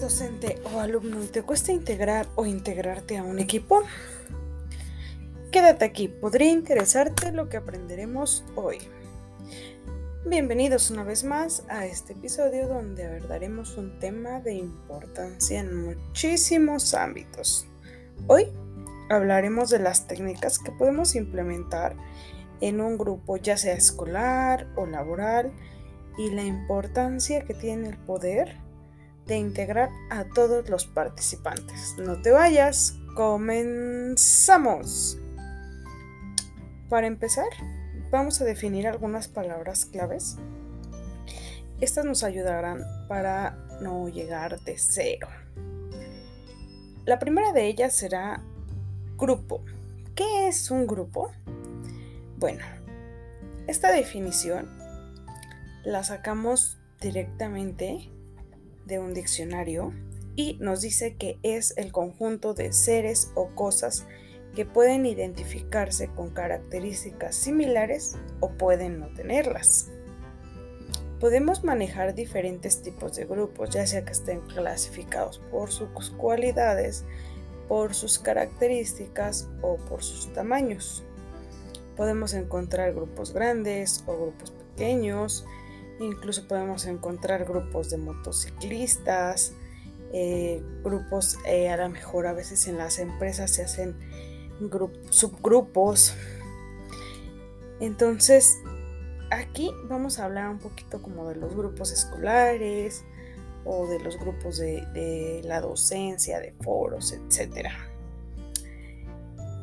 docente o alumno y te cuesta integrar o integrarte a un equipo? Quédate aquí, podría interesarte lo que aprenderemos hoy. Bienvenidos una vez más a este episodio donde abordaremos un tema de importancia en muchísimos ámbitos. Hoy hablaremos de las técnicas que podemos implementar en un grupo ya sea escolar o laboral y la importancia que tiene el poder de integrar a todos los participantes. No te vayas, comenzamos. Para empezar, vamos a definir algunas palabras claves. Estas nos ayudarán para no llegar de cero. La primera de ellas será grupo. ¿Qué es un grupo? Bueno, esta definición la sacamos directamente de un diccionario y nos dice que es el conjunto de seres o cosas que pueden identificarse con características similares o pueden no tenerlas. Podemos manejar diferentes tipos de grupos, ya sea que estén clasificados por sus cualidades, por sus características o por sus tamaños. Podemos encontrar grupos grandes o grupos pequeños, Incluso podemos encontrar grupos de motociclistas, eh, grupos, eh, a lo mejor a veces en las empresas se hacen subgrupos. Entonces, aquí vamos a hablar un poquito como de los grupos escolares o de los grupos de, la docencia, de foros, etc.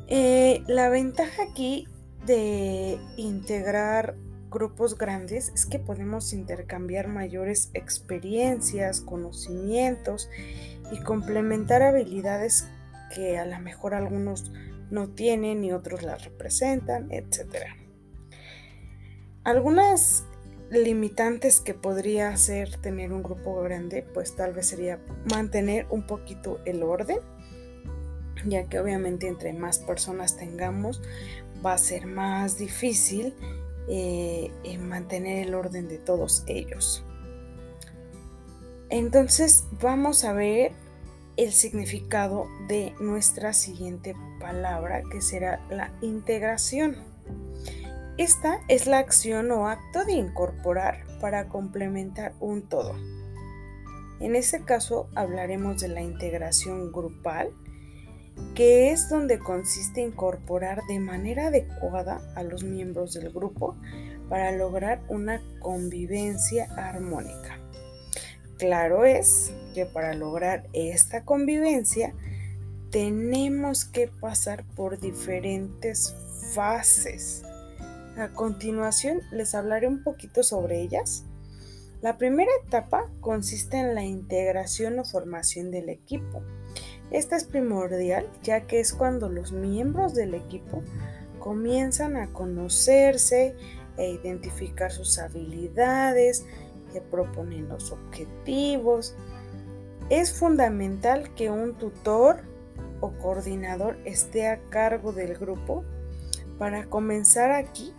Eh, la ventaja aquí de integrar grupos grandes es que podemos intercambiar mayores experiencias, conocimientos y complementar habilidades que a lo mejor algunos no tienen y otros las representan, etc. Algunas limitantes que podría hacer tener un grupo grande, pues tal vez sería mantener un poquito el orden, ya que obviamente entre más personas tengamos va a ser más difícil eh, en mantener el orden de todos ellos. Entonces vamos a ver el significado de nuestra siguiente palabra que será la integración. Esta es la acción o acto de incorporar para complementar un todo. En este caso hablaremos de la integración grupal que es donde consiste incorporar de manera adecuada a los miembros del grupo para lograr una convivencia armónica. Claro es que para lograr esta convivencia tenemos que pasar por diferentes fases. A continuación les hablaré un poquito sobre ellas. La primera etapa consiste en la integración o formación del equipo esta es primordial ya que es cuando los miembros del equipo comienzan a conocerse e identificar sus habilidades, que proponen los objetivos. Es fundamental que un tutor o coordinador esté a cargo del grupo para comenzar aquí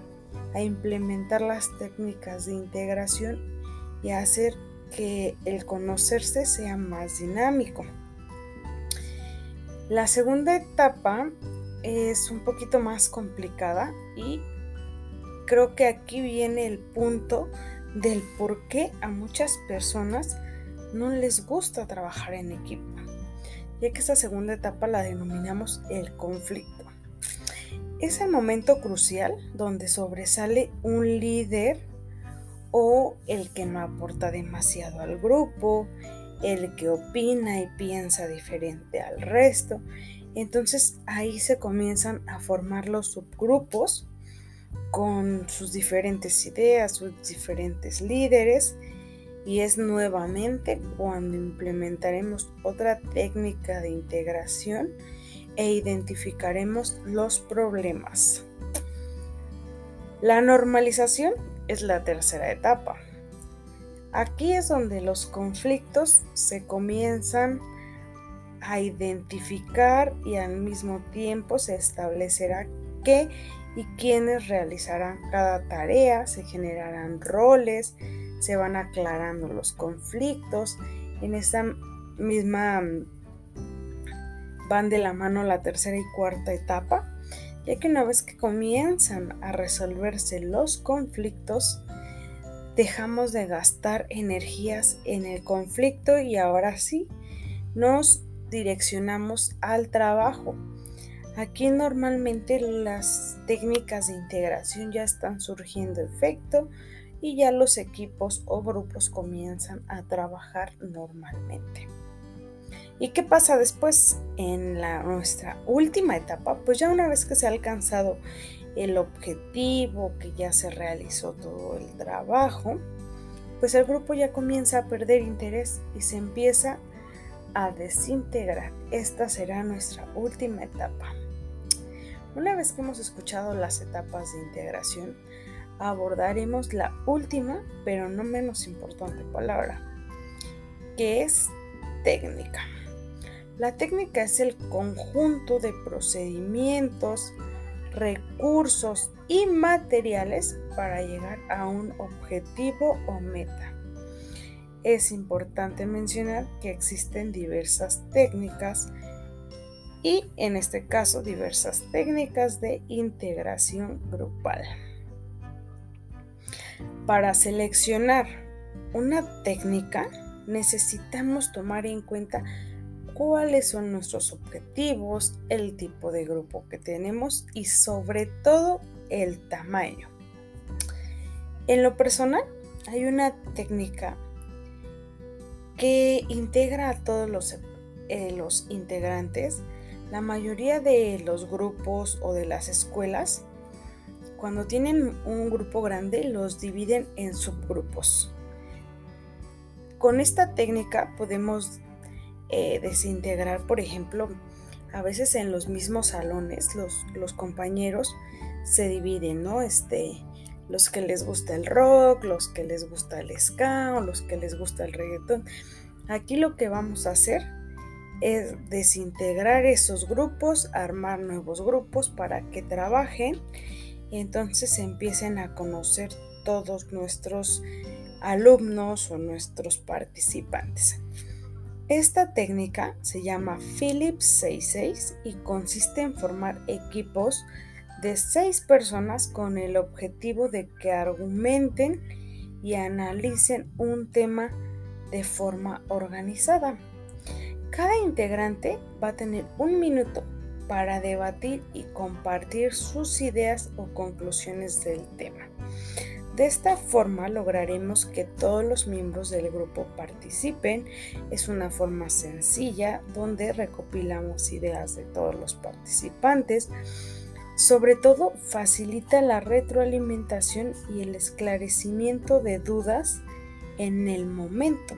a implementar las técnicas de integración y hacer que el conocerse sea más dinámico. La segunda etapa es un poquito más complicada y creo que aquí viene el punto del por qué a muchas personas no les gusta trabajar en equipo, ya que esta segunda etapa la denominamos el conflicto. Es el momento crucial donde sobresale un líder o el que no aporta demasiado al grupo, el que opina y piensa diferente al resto. Entonces ahí se comienzan a formar los subgrupos con sus diferentes ideas, sus diferentes líderes y es nuevamente cuando implementaremos otra técnica de integración e identificaremos los problemas. La normalización es la tercera etapa. Aquí es donde los conflictos se comienzan a identificar y al mismo tiempo se establecerá qué y quiénes realizarán cada tarea, se generarán roles, se van aclarando los conflictos. En esta misma van de la mano la tercera y cuarta etapa, ya que una vez que comienzan a resolverse los conflictos, dejamos de gastar energías en el conflicto y ahora sí nos direccionamos al trabajo. Aquí normalmente las técnicas de integración ya están surgiendo efecto y ya los equipos o grupos comienzan a trabajar normalmente. ¿Y qué pasa después en la, nuestra última etapa? Pues ya una vez que se ha alcanzado el objetivo, que ya se realizó todo el trabajo, pues el grupo ya comienza a perder interés y se empieza a desintegrar. Esta será nuestra última etapa. Una vez que hemos escuchado las etapas de integración, abordaremos la última, pero no menos importante palabra, que es técnica. La técnica es el conjunto de procedimientos, recursos y materiales para llegar a un objetivo o meta. Es importante mencionar que existen diversas técnicas y en este caso diversas técnicas de integración grupal. Para seleccionar una técnica necesitamos tomar en cuenta cuáles son nuestros objetivos, el tipo de grupo que tenemos y sobre todo el tamaño. En lo personal, hay una técnica que integra a todos los, eh, los integrantes. La mayoría de los grupos o de las escuelas, cuando tienen un grupo grande, los dividen en subgrupos. Con esta técnica podemos eh, desintegrar, por ejemplo, a veces en los mismos salones los, compañeros se dividen, ¿no? Este, los que les gusta el rock, los que les gusta el ska o los que les gusta el reggaetón. Aquí lo que vamos a hacer es desintegrar esos grupos, armar nuevos grupos para que trabajen y entonces empiecen a conocer todos nuestros alumnos o nuestros participantes. Esta técnica se llama Philips 66 y consiste en formar equipos de seis personas con el objetivo de que argumenten y analicen un tema de forma organizada. Cada integrante va a tener un minuto para debatir y compartir sus ideas o conclusiones del tema. De esta forma lograremos que todos los miembros del grupo participen. Es una forma sencilla donde recopilamos ideas de todos los participantes. Sobre todo facilita la retroalimentación y el esclarecimiento de dudas en el momento.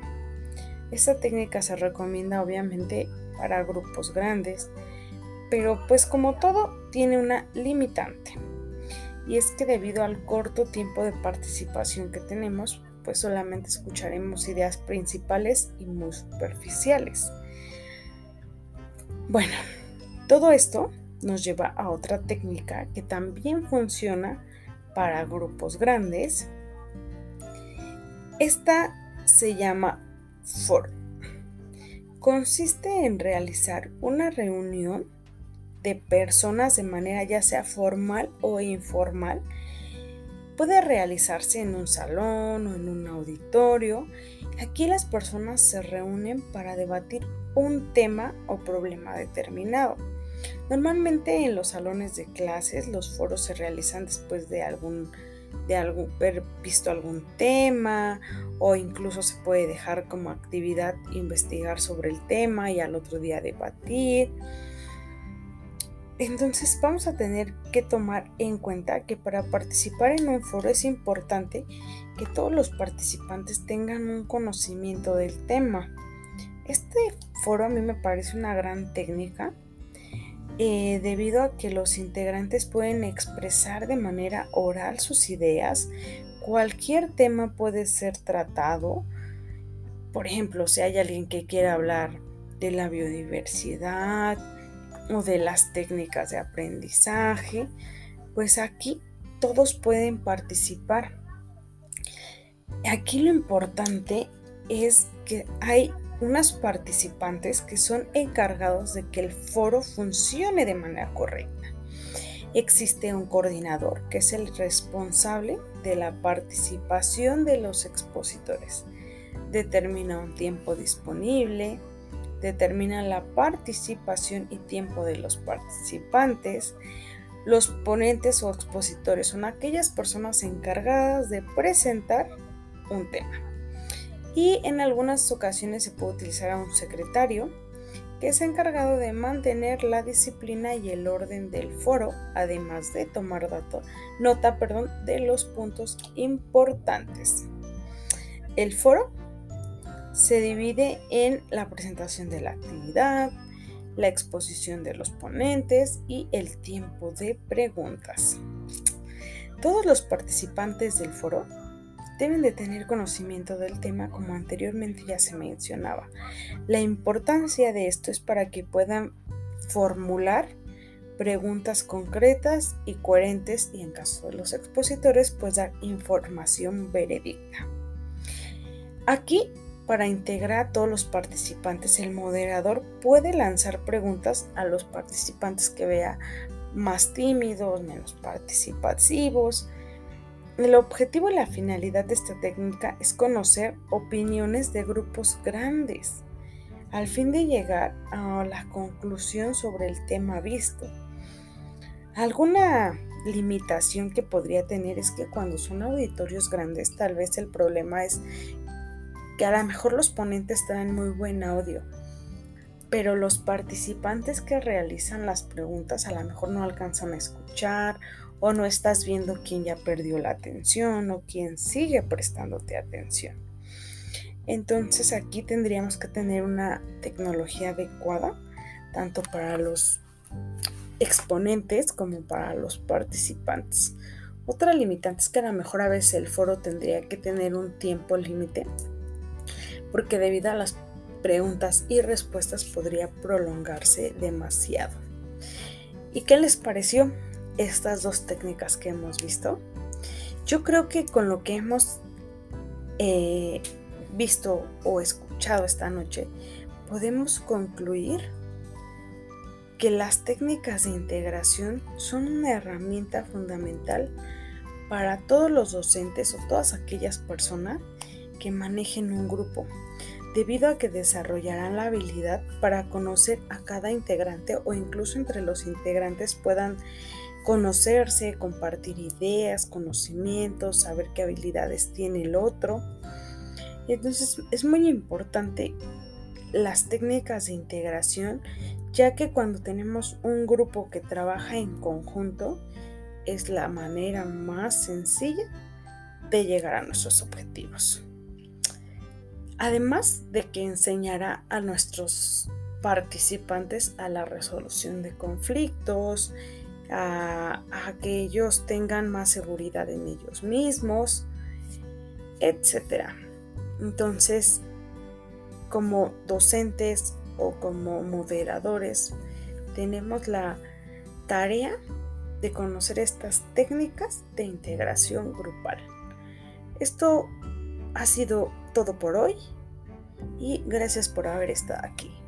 Esta técnica se recomienda obviamente para grupos grandes, pero pues como todo tiene una limitante y es que debido al corto tiempo de participación que tenemos, pues solamente escucharemos ideas principales y muy superficiales. Bueno, todo esto nos lleva a otra técnica que también funciona para grupos grandes. Esta se llama FOR. Consiste en realizar una reunión de personas de manera ya sea formal o informal. Puede realizarse en un salón o en un auditorio. Aquí las personas se reúnen para debatir un tema o problema determinado. Normalmente en los salones de clases los foros se realizan después de algún de haber visto algún tema o incluso se puede dejar como actividad investigar sobre el tema y al otro día debatir. Entonces vamos a tener que tomar en cuenta que para participar en un foro es importante que todos los participantes tengan un conocimiento del tema. Este foro a mí me parece una gran técnica eh, debido a que los integrantes pueden expresar de manera oral sus ideas. Cualquier tema puede ser tratado. Por ejemplo, si hay alguien que quiera hablar de la biodiversidad, o de las técnicas de aprendizaje, pues aquí todos pueden participar. Aquí lo importante es que hay unas participantes que son encargados de que el foro funcione de manera correcta. Existe un coordinador que es el responsable de la participación de los expositores. Determina un tiempo disponible, determina la participación y tiempo de los participantes. Los ponentes o expositores son aquellas personas encargadas de presentar un tema y en algunas ocasiones se puede utilizar a un secretario que es encargado de mantener la disciplina y el orden del foro, además de tomar nota perdón, de los puntos importantes. El foro se divide en la presentación de la actividad, la exposición de los ponentes y el tiempo de preguntas. Todos los participantes del foro deben de tener conocimiento del tema como anteriormente ya se mencionaba. La importancia de esto es para que puedan formular preguntas concretas y coherentes y en caso de los expositores pues dar información veredicta. Aquí para integrar a todos los participantes el moderador puede lanzar preguntas a los participantes que vea más tímidos, menos participativos, el objetivo y la finalidad de esta técnica es conocer opiniones de grupos grandes, al fin de llegar a la conclusión sobre el tema visto. Alguna limitación que podría tener es que cuando son auditorios grandes, tal vez el problema es que a lo mejor los ponentes traen muy buen audio, pero los participantes que realizan las preguntas a lo mejor no alcanzan a escuchar o no estás viendo quién ya perdió la atención o quién sigue prestándote atención. Entonces aquí tendríamos que tener una tecnología adecuada tanto para los exponentes como para los participantes. Otra limitante es que a lo mejor a veces el foro tendría que tener un tiempo límite porque debido a las preguntas y respuestas podría prolongarse demasiado. ¿Y qué les pareció? estas dos técnicas que hemos visto, yo creo que con lo que hemos eh, visto o escuchado esta noche, podemos concluir que las técnicas de integración son una herramienta fundamental para todos los docentes o todas aquellas personas que manejen un grupo, debido a que desarrollarán la habilidad para conocer a cada integrante o incluso entre los integrantes puedan conocerse, compartir ideas, conocimientos, saber qué habilidades tiene el otro. Entonces es muy importante las técnicas de integración, ya que cuando tenemos un grupo que trabaja en conjunto, es la manera más sencilla de llegar a nuestros objetivos. Además de que enseñará a nuestros participantes a la resolución de conflictos, a, que ellos tengan más seguridad en ellos mismos, etc. Entonces, como docentes o como moderadores, tenemos la tarea de conocer estas técnicas de integración grupal. Esto ha sido todo por hoy y gracias por haber estado aquí.